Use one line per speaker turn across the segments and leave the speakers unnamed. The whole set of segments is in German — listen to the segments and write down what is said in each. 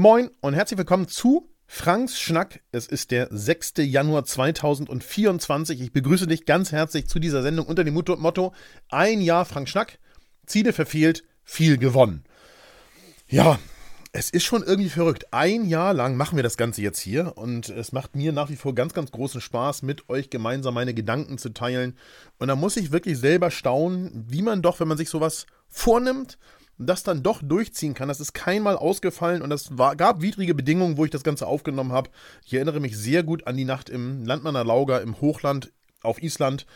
Moin und herzlich willkommen zu Franks Schnack. Es ist der 6. Januar 2024. Ich begrüße dich ganz herzlich zu dieser Sendung unter dem Motto Ein Jahr Frank Schnack, Ziele verfehlt, viel gewonnen. Ja, es ist schon irgendwie verrückt. Ein Jahr lang machen wir das Ganze jetzt hier und es macht mir nach wie vor ganz, ganz großen Spaß, mit euch gemeinsam meine Gedanken zu teilen. Und da muss ich wirklich selber staunen, wie man doch, wenn man sich sowas vornimmt, das dann doch durchziehen kann. Das ist keinmal ausgefallen und es gab widrige Bedingungen, wo ich das Ganze aufgenommen habe. Ich erinnere mich sehr gut an die Nacht im Landmanner Lauger im Hochland auf Island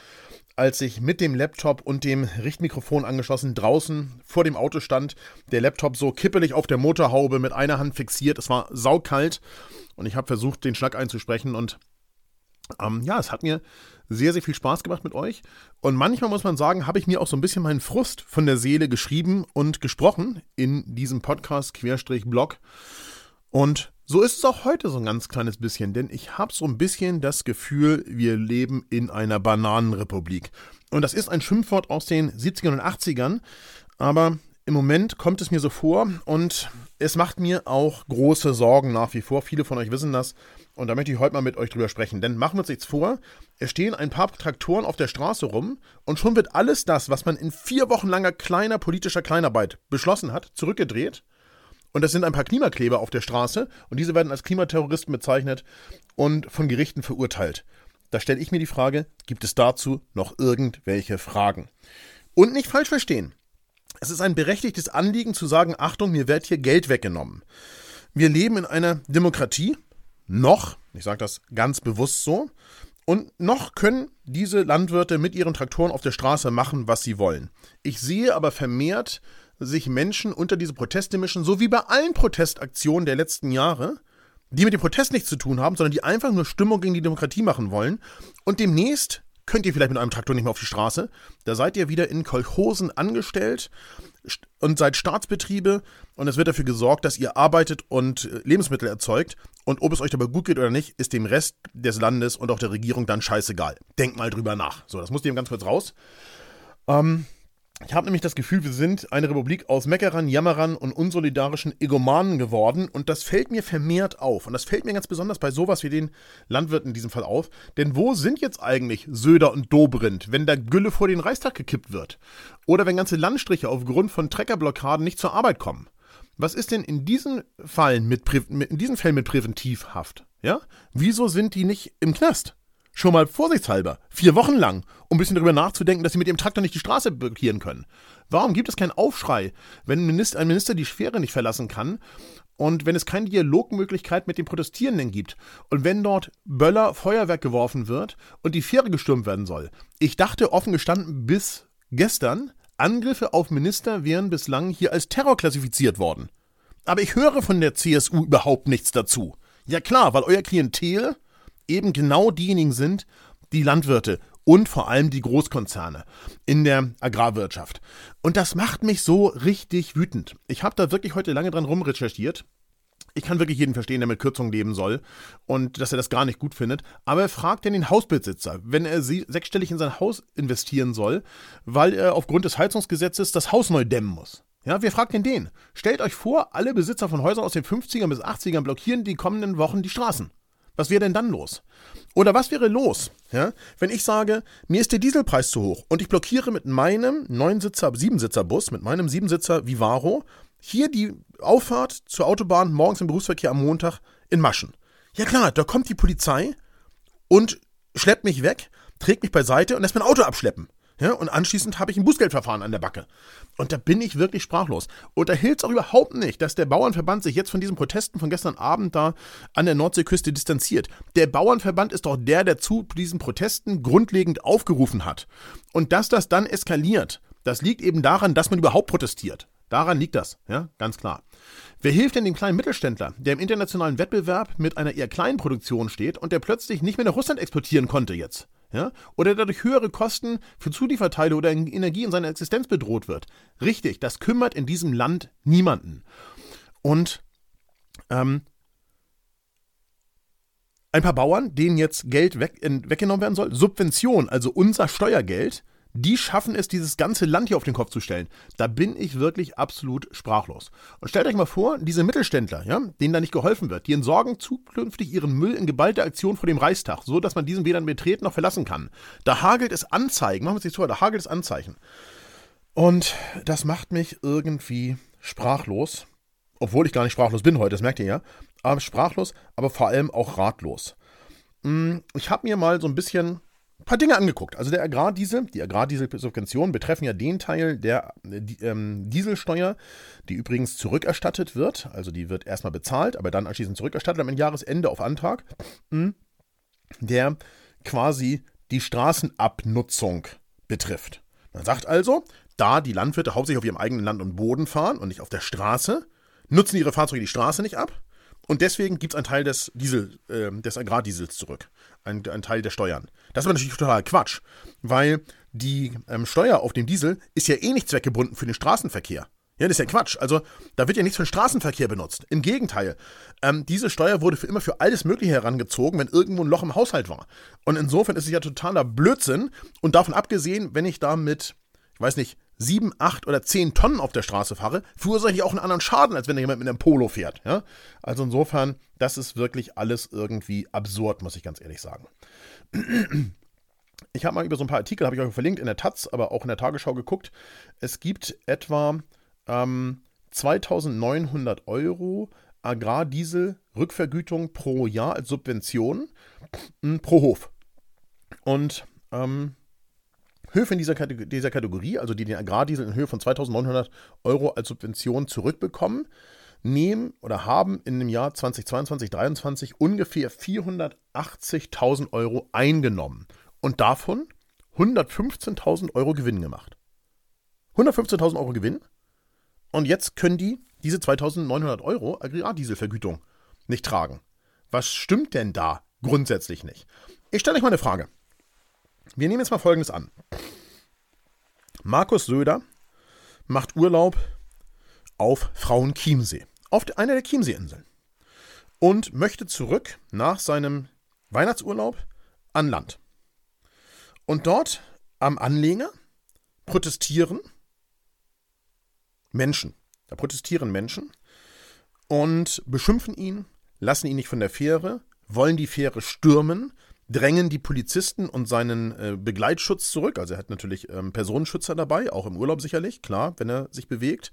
als ich mit dem Laptop und dem Richtmikrofon angeschlossen draußen vor dem Auto stand, der Laptop so kippelig auf der Motorhaube mit einer Hand fixiert. Es war saukalt und ich habe versucht, den Schnack einzusprechen und ähm, ja, es hat mir sehr, sehr viel Spaß gemacht mit euch. Und manchmal muss man sagen, habe ich mir auch so ein bisschen meinen Frust von der Seele geschrieben und gesprochen in diesem Podcast Querstrich Blog. Und so ist es auch heute so ein ganz kleines bisschen, denn ich habe so ein bisschen das Gefühl, wir leben in einer Bananenrepublik. Und das ist ein Schimpfwort aus den 70ern und 80ern, aber im Moment kommt es mir so vor und es macht mir auch große Sorgen nach wie vor. Viele von euch wissen das und da möchte ich heute mal mit euch drüber sprechen. Denn machen wir uns nichts vor, es stehen ein paar Traktoren auf der Straße rum und schon wird alles das, was man in vier Wochen langer kleiner politischer Kleinarbeit beschlossen hat, zurückgedreht und das sind ein paar Klimakleber auf der Straße und diese werden als Klimaterroristen bezeichnet und von Gerichten verurteilt. Da stelle ich mir die Frage, gibt es dazu noch irgendwelche Fragen? Und nicht falsch verstehen. Es ist ein berechtigtes Anliegen zu sagen, Achtung, mir wird hier Geld weggenommen. Wir leben in einer Demokratie, noch, ich sage das ganz bewusst so, und noch können diese Landwirte mit ihren Traktoren auf der Straße machen, was sie wollen. Ich sehe aber vermehrt sich Menschen unter diese Proteste mischen, so wie bei allen Protestaktionen der letzten Jahre, die mit dem Protest nichts zu tun haben, sondern die einfach nur Stimmung gegen die Demokratie machen wollen. Und demnächst könnt ihr vielleicht mit einem Traktor nicht mehr auf die Straße. Da seid ihr wieder in Kolchosen angestellt und seid Staatsbetriebe und es wird dafür gesorgt, dass ihr arbeitet und äh, Lebensmittel erzeugt. Und ob es euch dabei gut geht oder nicht, ist dem Rest des Landes und auch der Regierung dann scheißegal. Denkt mal drüber nach. So, das muss ihr ganz kurz raus. Ähm, ich habe nämlich das Gefühl, wir sind eine Republik aus Meckerern, Jammerern und unsolidarischen Egomanen geworden und das fällt mir vermehrt auf. Und das fällt mir ganz besonders bei sowas wie den Landwirten in diesem Fall auf. Denn wo sind jetzt eigentlich Söder und Dobrindt, wenn der Gülle vor den Reichstag gekippt wird? Oder wenn ganze Landstriche aufgrund von Treckerblockaden nicht zur Arbeit kommen? Was ist denn in diesen Fällen mit, in diesen Fällen mit Präventivhaft? Ja? Wieso sind die nicht im Knast? Schon mal vorsichtshalber, vier Wochen lang, um ein bisschen darüber nachzudenken, dass sie mit ihrem Traktor nicht die Straße blockieren können. Warum gibt es keinen Aufschrei, wenn ein Minister, ein Minister die Sphäre nicht verlassen kann und wenn es keine Dialogmöglichkeit mit den Protestierenden gibt und wenn dort Böller Feuerwerk geworfen wird und die Fähre gestürmt werden soll? Ich dachte offen gestanden bis gestern, Angriffe auf Minister wären bislang hier als Terror klassifiziert worden. Aber ich höre von der CSU überhaupt nichts dazu. Ja klar, weil euer Klientel eben genau diejenigen sind, die Landwirte und vor allem die Großkonzerne in der Agrarwirtschaft. Und das macht mich so richtig wütend. Ich habe da wirklich heute lange dran rumrecherchiert. Ich kann wirklich jeden verstehen, der mit Kürzungen leben soll und dass er das gar nicht gut findet. Aber er fragt denn den Hausbesitzer, wenn er sechsstellig in sein Haus investieren soll, weil er aufgrund des Heizungsgesetzes das Haus neu dämmen muss. Ja, wir fragen den. Stellt euch vor, alle Besitzer von Häusern aus den 50ern bis 80ern blockieren die kommenden Wochen die Straßen. Was wäre denn dann los? Oder was wäre los, ja, wenn ich sage, mir ist der Dieselpreis zu hoch und ich blockiere mit meinem Neunsitzer, Siebensitzer-Bus, mit meinem Siebensitzer Vivaro, hier die Auffahrt zur Autobahn morgens im Berufsverkehr am Montag in Maschen. Ja klar, da kommt die Polizei und schleppt mich weg, trägt mich beiseite und lässt mein Auto abschleppen. Ja, und anschließend habe ich ein Bußgeldverfahren an der Backe. Und da bin ich wirklich sprachlos. Und da hilft es auch überhaupt nicht, dass der Bauernverband sich jetzt von diesen Protesten von gestern Abend da an der Nordseeküste distanziert. Der Bauernverband ist doch der, der zu diesen Protesten grundlegend aufgerufen hat. Und dass das dann eskaliert, das liegt eben daran, dass man überhaupt protestiert. Daran liegt das, ja, ganz klar. Wer hilft denn dem kleinen Mittelständler, der im internationalen Wettbewerb mit einer eher kleinen Produktion steht und der plötzlich nicht mehr nach Russland exportieren konnte jetzt? Ja, oder dadurch höhere Kosten für Zulieferteile oder Energie in seiner Existenz bedroht wird. Richtig, das kümmert in diesem Land niemanden. Und ähm, ein paar Bauern, denen jetzt Geld weg, weggenommen werden soll, Subvention, also unser Steuergeld, die schaffen es, dieses ganze Land hier auf den Kopf zu stellen. Da bin ich wirklich absolut sprachlos. Und stellt euch mal vor, diese Mittelständler, ja, denen da nicht geholfen wird, die entsorgen zukünftig ihren Müll in geballter Aktion vor dem Reichstag, so dass man diesen weder betreten noch verlassen kann. Da hagelt es Anzeigen, machen wir es nicht so, da hagelt es Anzeichen. Und das macht mich irgendwie sprachlos. Obwohl ich gar nicht sprachlos bin heute, das merkt ihr ja. Aber sprachlos, aber vor allem auch ratlos. Hm, ich habe mir mal so ein bisschen ein paar Dinge angeguckt. Also der Agrardiesel, die Agrardieselsubventionen betreffen ja den Teil der äh, ähm, Dieselsteuer, die übrigens zurückerstattet wird. Also die wird erstmal bezahlt, aber dann anschließend zurückerstattet am Jahresende auf Antrag, hm, der quasi die Straßenabnutzung betrifft. Man sagt also, da die Landwirte hauptsächlich auf ihrem eigenen Land und Boden fahren und nicht auf der Straße, nutzen ihre Fahrzeuge die Straße nicht ab. Und deswegen gibt es einen Teil des Diesel, äh, des Agrardiesels zurück. Ein, ein, Teil der Steuern. Das ist natürlich total Quatsch, weil die ähm, Steuer auf den Diesel ist ja eh nicht zweckgebunden für den Straßenverkehr. Ja, das ist ja Quatsch. Also, da wird ja nichts für den Straßenverkehr benutzt. Im Gegenteil. Ähm, diese Steuer wurde für immer für alles Mögliche herangezogen, wenn irgendwo ein Loch im Haushalt war. Und insofern ist es ja totaler Blödsinn. Und davon abgesehen, wenn ich da mit, ich weiß nicht, sieben, acht oder zehn Tonnen auf der Straße fahre, verursache ich auch einen anderen Schaden, als wenn da jemand mit einem Polo fährt. Ja? Also insofern, das ist wirklich alles irgendwie absurd, muss ich ganz ehrlich sagen. Ich habe mal über so ein paar Artikel, habe ich euch verlinkt, in der Taz, aber auch in der Tagesschau geguckt. Es gibt etwa ähm, 2900 Euro Agrardiesel-Rückvergütung pro Jahr als Subvention pro Hof. Und ähm, Höfe in dieser, Kategor dieser Kategorie, also die den Agrardiesel in Höhe von 2.900 Euro als Subvention zurückbekommen, nehmen oder haben in dem Jahr 2022, 2023 ungefähr 480.000 Euro eingenommen und davon 115.000 Euro Gewinn gemacht. 115.000 Euro Gewinn und jetzt können die diese 2.900 Euro Agrardieselvergütung nicht tragen. Was stimmt denn da grundsätzlich nicht? Ich stelle euch mal eine Frage. Wir nehmen jetzt mal Folgendes an. Markus Söder macht Urlaub auf Frauenchiemsee, auf einer der Chiemseeinseln. Und möchte zurück nach seinem Weihnachtsurlaub an Land. Und dort am Anleger protestieren Menschen. Da protestieren Menschen und beschimpfen ihn, lassen ihn nicht von der Fähre, wollen die Fähre stürmen, drängen die Polizisten und seinen äh, Begleitschutz zurück. Also er hat natürlich ähm, Personenschützer dabei, auch im Urlaub sicherlich, klar, wenn er sich bewegt.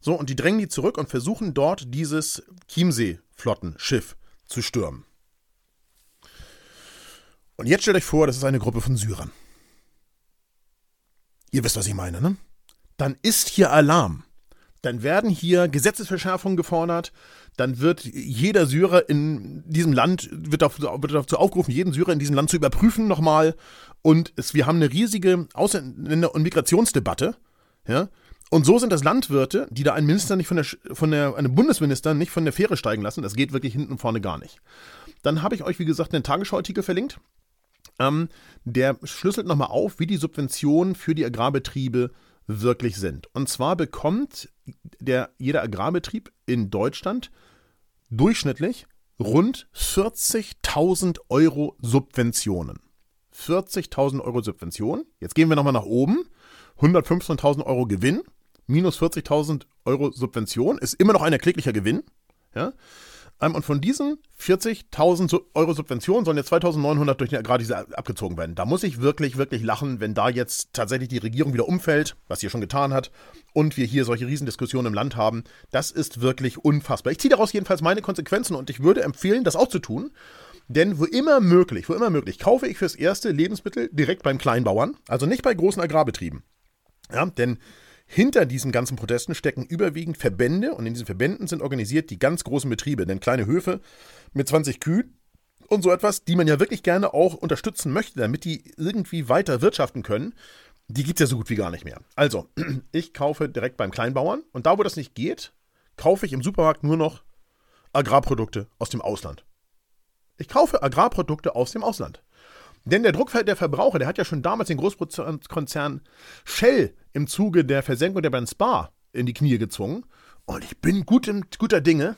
So, und die drängen die zurück und versuchen dort dieses Chiemsee-Flottenschiff zu stürmen. Und jetzt stellt euch vor, das ist eine Gruppe von Syrern. Ihr wisst, was ich meine, ne? Dann ist hier Alarm dann werden hier Gesetzesverschärfungen gefordert, dann wird jeder Syrer in diesem Land, wird, dazu, wird dazu aufgerufen, jeden Syrer in diesem Land zu überprüfen nochmal. Und es, wir haben eine riesige Ausländer- und Migrationsdebatte. Ja? Und so sind das Landwirte, die da einen Minister nicht von der, von der, einen Bundesminister nicht von der Fähre steigen lassen. Das geht wirklich hinten und vorne gar nicht. Dann habe ich euch, wie gesagt, einen Tagesschau-Artikel verlinkt. Ähm, der schlüsselt nochmal auf, wie die Subventionen für die Agrarbetriebe wirklich sind. Und zwar bekommt der, jeder Agrarbetrieb in Deutschland durchschnittlich rund 40.000 Euro Subventionen. 40.000 Euro Subventionen. Jetzt gehen wir nochmal nach oben. 115.000 Euro Gewinn minus 40.000 Euro Subvention ist immer noch ein erkläglicher Gewinn. Ja? Ähm, und von diesen 40.000 Euro Subventionen sollen jetzt 2.900 durch den Agrardiesel abgezogen werden. Da muss ich wirklich, wirklich lachen, wenn da jetzt tatsächlich die Regierung wieder umfällt, was sie schon getan hat, und wir hier solche Riesendiskussionen im Land haben. Das ist wirklich unfassbar. Ich ziehe daraus jedenfalls meine Konsequenzen und ich würde empfehlen, das auch zu tun. Denn wo immer möglich, wo immer möglich, kaufe ich fürs erste Lebensmittel direkt beim Kleinbauern, also nicht bei großen Agrarbetrieben. Ja, denn hinter diesen ganzen Protesten stecken überwiegend Verbände und in diesen Verbänden sind organisiert die ganz großen Betriebe, denn kleine Höfe mit 20 Kühen und so etwas, die man ja wirklich gerne auch unterstützen möchte, damit die irgendwie weiter wirtschaften können, die gibt es ja so gut wie gar nicht mehr. Also, ich kaufe direkt beim Kleinbauern und da, wo das nicht geht, kaufe ich im Supermarkt nur noch Agrarprodukte aus dem Ausland. Ich kaufe Agrarprodukte aus dem Ausland. Denn der Druck der Verbraucher, der hat ja schon damals den Großkonzern Shell im Zuge der Versenkung der Brand Spa in die Knie gezwungen. Und ich bin gut guter Dinge,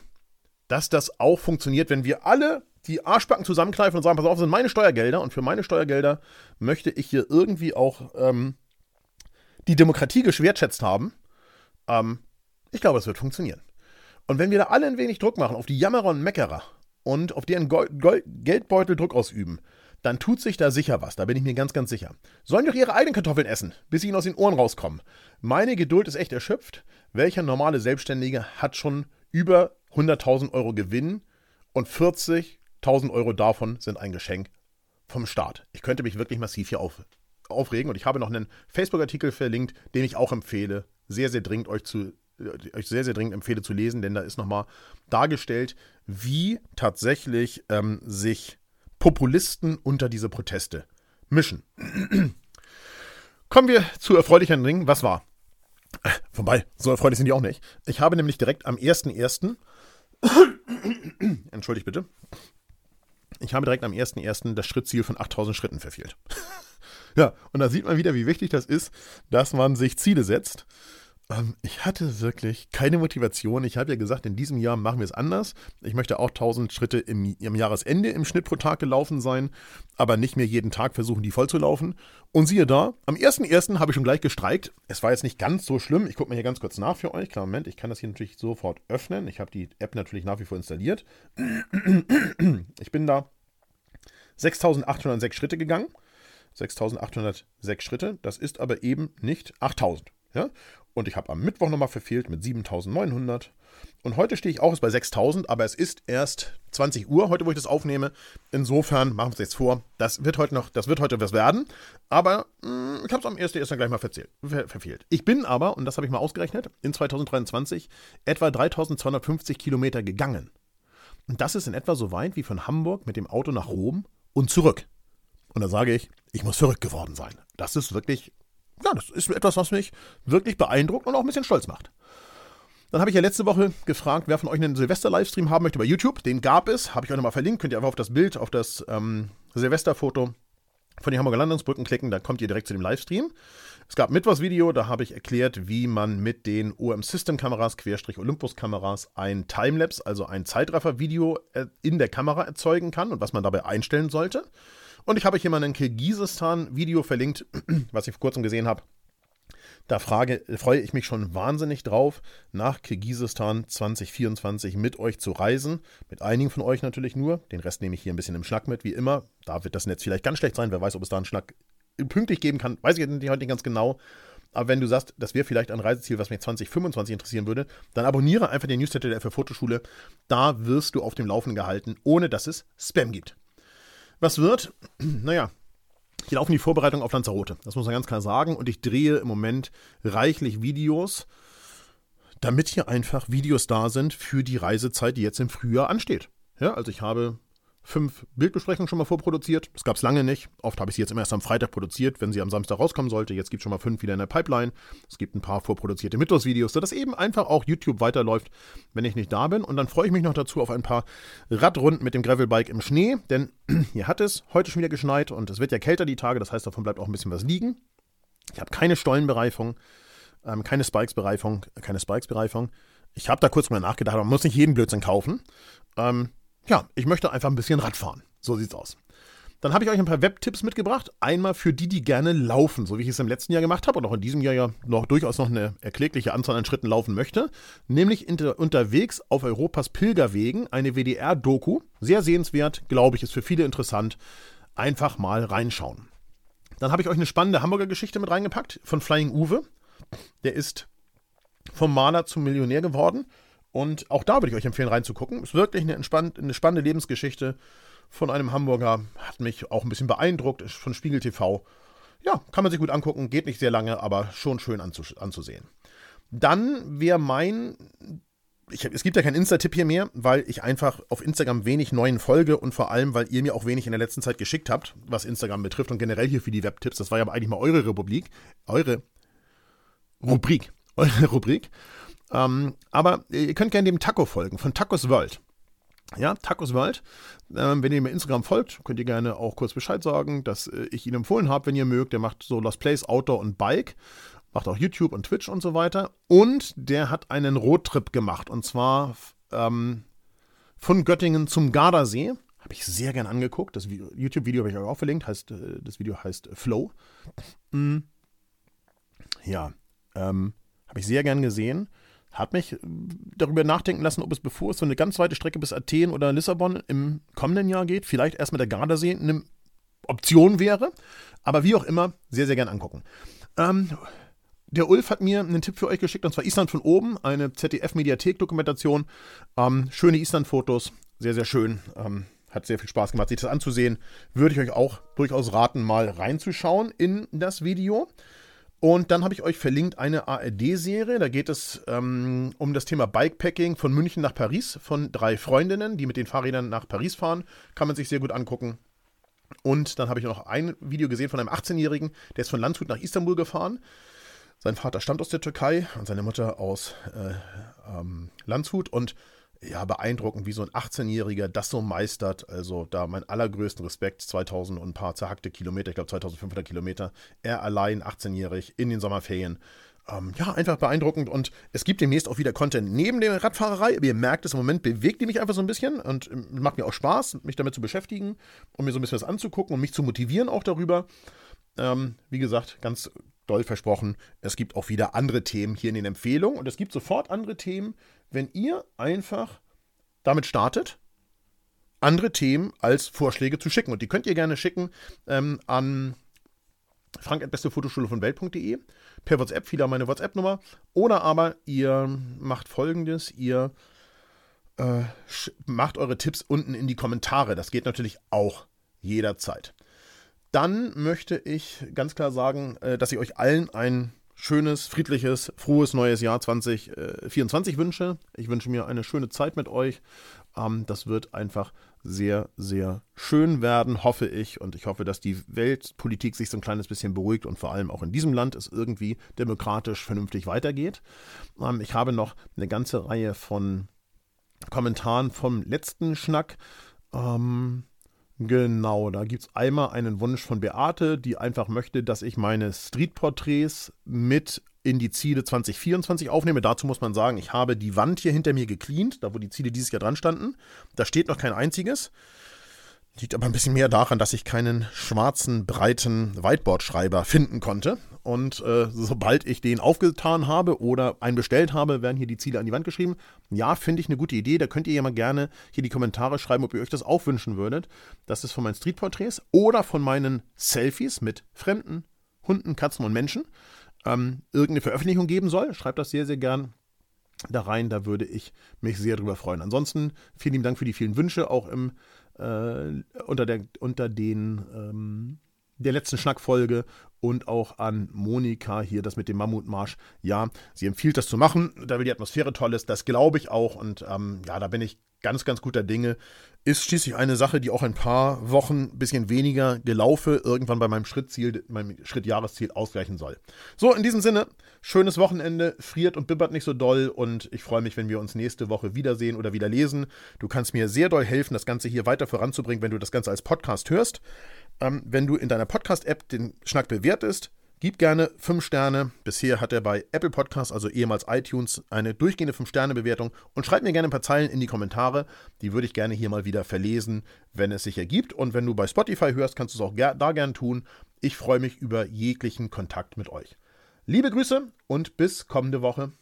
dass das auch funktioniert, wenn wir alle die Arschbacken zusammenkneifen und sagen, pass auf, das sind meine Steuergelder und für meine Steuergelder möchte ich hier irgendwie auch ähm, die Demokratie geschwertschätzt haben, ähm, ich glaube, es wird funktionieren. Und wenn wir da alle ein wenig Druck machen auf die Jammerer und Meckerer und auf deren Gold, Gold, Geldbeutel Druck ausüben, dann tut sich da sicher was, da bin ich mir ganz, ganz sicher. Sollen doch ihre eigenen Kartoffeln essen, bis sie ihnen aus den Ohren rauskommen. Meine Geduld ist echt erschöpft. Welcher normale Selbstständige hat schon über 100.000 Euro Gewinn und 40.000 Euro davon sind ein Geschenk vom Staat? Ich könnte mich wirklich massiv hier auf, aufregen und ich habe noch einen Facebook-Artikel verlinkt, den ich auch empfehle, sehr, sehr dringend euch zu äh, euch sehr, sehr dringend empfehle zu lesen, denn da ist nochmal dargestellt, wie tatsächlich ähm, sich Populisten unter diese Proteste mischen. Kommen wir zu erfreulicheren Dingen. Was war? Vorbei, so erfreulich sind die auch nicht. Ich habe nämlich direkt am 1.1. Entschuldigt bitte. Ich habe direkt am 1.1. das Schrittziel von 8000 Schritten verfehlt. ja, und da sieht man wieder, wie wichtig das ist, dass man sich Ziele setzt. Ähm, ich hatte wirklich keine Motivation. Ich habe ja gesagt, in diesem Jahr machen wir es anders. Ich möchte auch 1000 Schritte im, im Jahresende im Schnitt pro Tag gelaufen sein, aber nicht mehr jeden Tag versuchen, die voll zu laufen. Und siehe da, am 1.1. habe ich schon gleich gestreikt. Es war jetzt nicht ganz so schlimm. Ich gucke mir hier ganz kurz nach für euch. Klar, Moment, ich kann das hier natürlich sofort öffnen. Ich habe die App natürlich nach wie vor installiert. Ich bin da 6806 Schritte gegangen. 6806 Schritte. Das ist aber eben nicht 8000. Ja? Und ich habe am Mittwoch nochmal verfehlt mit 7900. Und heute stehe ich auch bei 6000, aber es ist erst 20 Uhr, heute, wo ich das aufnehme. Insofern machen wir es jetzt vor. Das wird heute noch, das wird heute was werden. Aber mh, hm, ich habe es am 1.1. gleich mal verzählt, ver verfehlt. Ich bin aber, und das habe ich mal ausgerechnet, in 2023 etwa 3250 Kilometer gegangen. Und das ist in etwa so weit wie von Hamburg mit dem Auto nach Rom und zurück. Und da sage ich, ich muss verrückt geworden sein. Das ist wirklich ja, das ist etwas, was mich wirklich beeindruckt und auch ein bisschen stolz macht. Dann habe ich ja letzte Woche gefragt, wer von euch einen Silvester-Livestream haben möchte bei YouTube. Den gab es, habe ich euch nochmal verlinkt. Könnt ihr einfach auf das Bild, auf das ähm, Silvester-Foto von den Hamburger Landungsbrücken klicken, da kommt ihr direkt zu dem Livestream. Es gab ein Mittwochsvideo, da habe ich erklärt, wie man mit den OM System Kameras, Querstrich Olympus Kameras, ein Timelapse, also ein Zeitraffer-Video äh, in der Kamera erzeugen kann und was man dabei einstellen sollte. Und ich habe euch hier mal ein Kirgisistan-Video verlinkt, was ich vor kurzem gesehen habe. Da frage, freue ich mich schon wahnsinnig drauf, nach Kirgisistan 2024 mit euch zu reisen. Mit einigen von euch natürlich nur. Den Rest nehme ich hier ein bisschen im Schnack mit, wie immer. Da wird das Netz vielleicht ganz schlecht sein. Wer weiß, ob es da einen Schnack pünktlich geben kann, weiß ich heute nicht ganz genau. Aber wenn du sagst, das wäre vielleicht ein Reiseziel, was mich 2025 interessieren würde, dann abonniere einfach den Newsletter der F Fotoschule. Da wirst du auf dem Laufenden gehalten, ohne dass es Spam gibt. Was wird? Naja, hier laufen die Vorbereitungen auf Lanzarote. Das muss man ganz klar sagen. Und ich drehe im Moment reichlich Videos, damit hier einfach Videos da sind für die Reisezeit, die jetzt im Frühjahr ansteht. Ja, also ich habe fünf Bildbesprechungen schon mal vorproduziert. Das gab es lange nicht. Oft habe ich sie jetzt immer erst am Freitag produziert, wenn sie am Samstag rauskommen sollte. Jetzt gibt es schon mal fünf wieder in der Pipeline. Es gibt ein paar vorproduzierte Mittwochsvideos, sodass eben einfach auch YouTube weiterläuft, wenn ich nicht da bin. Und dann freue ich mich noch dazu auf ein paar Radrunden mit dem Gravelbike im Schnee, denn hier hat es heute schon wieder geschneit und es wird ja kälter die Tage, das heißt, davon bleibt auch ein bisschen was liegen. Ich habe keine Stollenbereifung, ähm, keine Spikes-Bereifung, keine Spikes-Bereifung. Ich habe da kurz mal nachgedacht, man muss nicht jeden Blödsinn kaufen. Ähm, ja, ich möchte einfach ein bisschen Rad fahren. So sieht's aus. Dann habe ich euch ein paar Webtipps mitgebracht. Einmal für die, die gerne laufen, so wie ich es im letzten Jahr gemacht habe und auch in diesem Jahr ja noch durchaus noch eine erklägliche Anzahl an Schritten laufen möchte. Nämlich unterwegs auf Europas Pilgerwegen eine WDR-Doku. Sehr sehenswert, glaube ich, ist für viele interessant. Einfach mal reinschauen. Dann habe ich euch eine spannende Hamburger Geschichte mit reingepackt von Flying Uwe. Der ist vom Maler zum Millionär geworden und auch da würde ich euch empfehlen, reinzugucken. Ist wirklich eine, eine spannende Lebensgeschichte von einem Hamburger. Hat mich auch ein bisschen beeindruckt, ist von Spiegel TV. Ja, kann man sich gut angucken, geht nicht sehr lange, aber schon schön anzus anzusehen. Dann wäre mein. Ich, es gibt ja keinen Insta-Tipp hier mehr, weil ich einfach auf Instagram wenig neuen folge und vor allem, weil ihr mir auch wenig in der letzten Zeit geschickt habt, was Instagram betrifft und generell hier für die Webtipps. Das war ja eigentlich mal eure Republik. Eure Rubrik. Eure Rubrik. Ähm, aber ihr könnt gerne dem Taco folgen, von Tacos World. Ja, Tacos World. Ähm, wenn ihr mir Instagram folgt, könnt ihr gerne auch kurz Bescheid sagen, dass äh, ich ihn empfohlen habe, wenn ihr mögt. Der macht so Lost Place, Outdoor und Bike. Macht auch YouTube und Twitch und so weiter. Und der hat einen Roadtrip gemacht. Und zwar ähm, von Göttingen zum Gardasee. Habe ich sehr gern angeguckt. Das YouTube-Video habe ich euch auch verlinkt. Heißt, äh, das Video heißt Flow. Mhm. ja, ähm, habe ich sehr gern gesehen. Hat mich äh, darüber nachdenken lassen, ob es, bevor es so eine ganz weite Strecke bis Athen oder Lissabon im kommenden Jahr geht, vielleicht erst mit der Gardasee eine Option wäre. Aber wie auch immer, sehr, sehr gern angucken. Ähm, der Ulf hat mir einen Tipp für euch geschickt, und zwar Island von oben, eine ZDF-Mediathek-Dokumentation. Ähm, schöne Island-Fotos, sehr, sehr schön. Ähm, hat sehr viel Spaß gemacht, sich das anzusehen. Würde ich euch auch durchaus raten, mal reinzuschauen in das Video. Und dann habe ich euch verlinkt eine ARD-Serie. Da geht es ähm, um das Thema Bikepacking von München nach Paris von drei Freundinnen, die mit den Fahrrädern nach Paris fahren. Kann man sich sehr gut angucken. Und dann habe ich noch ein Video gesehen von einem 18-Jährigen, der ist von Landshut nach Istanbul gefahren. Sein Vater stammt aus der Türkei und seine Mutter aus äh, ähm, Landshut. Und ja, beeindruckend, wie so ein 18-Jähriger das so meistert. Also da mein allergrößten Respekt, 2000 und ein paar zerhackte Kilometer, ich glaube 2500 Kilometer. Er allein, 18-jährig, in den Sommerferien. Ähm, ja, einfach beeindruckend und es gibt demnächst auch wieder Content neben der Radfahrerei. Ihr merkt, es im Moment bewegt die mich einfach so ein bisschen und ähm, macht mir auch Spaß, mich damit zu beschäftigen und mir so ein bisschen was anzugucken und mich zu motivieren auch darüber. Ähm, wie gesagt, ganz doll versprochen, es gibt auch wieder andere Themen hier in den Empfehlungen und es gibt sofort andere Themen, wenn ihr einfach damit startet, andere Themen als Vorschläge zu schicken. Und die könnt ihr gerne schicken ähm, an frank.bestefotoschule von welt.de per WhatsApp, wieder meine WhatsApp-Nummer. Oder aber ihr macht folgendes, ihr äh, macht eure Tipps unten in die Kommentare. Das geht natürlich auch jederzeit. Dann möchte ich ganz klar sagen, äh, dass ich euch allen ein schönes, friedliches, frohes neues Jahr 2024 wünsche. Ich wünsche mir eine schöne Zeit mit euch. Ähm, das wird einfach sehr, sehr schön werden, hoffe ich. Und ich hoffe, dass die Weltpolitik sich so ein kleines bisschen beruhigt und vor allem auch in diesem Land es irgendwie demokratisch vernünftig weitergeht. Ähm, ich habe noch eine ganze Reihe von Kommentaren vom letzten Schnack. Ähm, Genau, da gibt es einmal einen Wunsch von Beate, die einfach möchte, dass ich meine Streetporträts mit in die Ziele 2024 aufnehme. Dazu muss man sagen, ich habe die Wand hier hinter mir gecleant, da wo die Ziele dieses Jahr dran standen. Da steht noch kein einziges. Liegt aber ein bisschen mehr daran, dass ich keinen schwarzen, breiten Whiteboard-Schreiber finden konnte. Und äh, sobald ich den aufgetan habe oder einen bestellt habe, werden hier die Ziele an die Wand geschrieben. Ja, finde ich eine gute Idee. Da könnt ihr ja mal gerne hier die Kommentare schreiben, ob ihr euch das auch wünschen würdet. Das ist von meinen Streetporträts oder von meinen Selfies mit Fremden, Hunden, Katzen und Menschen ähm, irgendeine Veröffentlichung geben soll. Schreibt das sehr, sehr gern da rein. Da würde ich mich sehr drüber freuen. Ansonsten vielen lieben Dank für die vielen Wünsche, auch im äh, unter, der, unter den ähm, der letzten Schnackfolge und auch an Monika hier das mit dem Mammutmarsch. Ja, sie empfiehlt das zu machen, da will die Atmosphäre toll ist, das glaube ich auch und ähm, ja, da bin ich ganz, ganz guter Dinge. Ist schließlich eine Sache, die auch ein paar Wochen ein bisschen weniger gelaufe irgendwann bei meinem Schrittziel, meinem Schrittjahresziel ausgleichen soll. So, in diesem Sinne, schönes Wochenende, friert und bibbert nicht so doll und ich freue mich, wenn wir uns nächste Woche wiedersehen oder wieder lesen. Du kannst mir sehr doll helfen, das Ganze hier weiter voranzubringen, wenn du das Ganze als Podcast hörst. Ähm, wenn du in deiner Podcast-App den Schnack bewertest, Gib gerne 5 Sterne. Bisher hat er bei Apple Podcasts, also ehemals iTunes, eine durchgehende 5-Sterne-Bewertung. Und schreib mir gerne ein paar Zeilen in die Kommentare. Die würde ich gerne hier mal wieder verlesen, wenn es sich ergibt. Und wenn du bei Spotify hörst, kannst du es auch ger da gern tun. Ich freue mich über jeglichen Kontakt mit euch. Liebe Grüße und bis kommende Woche.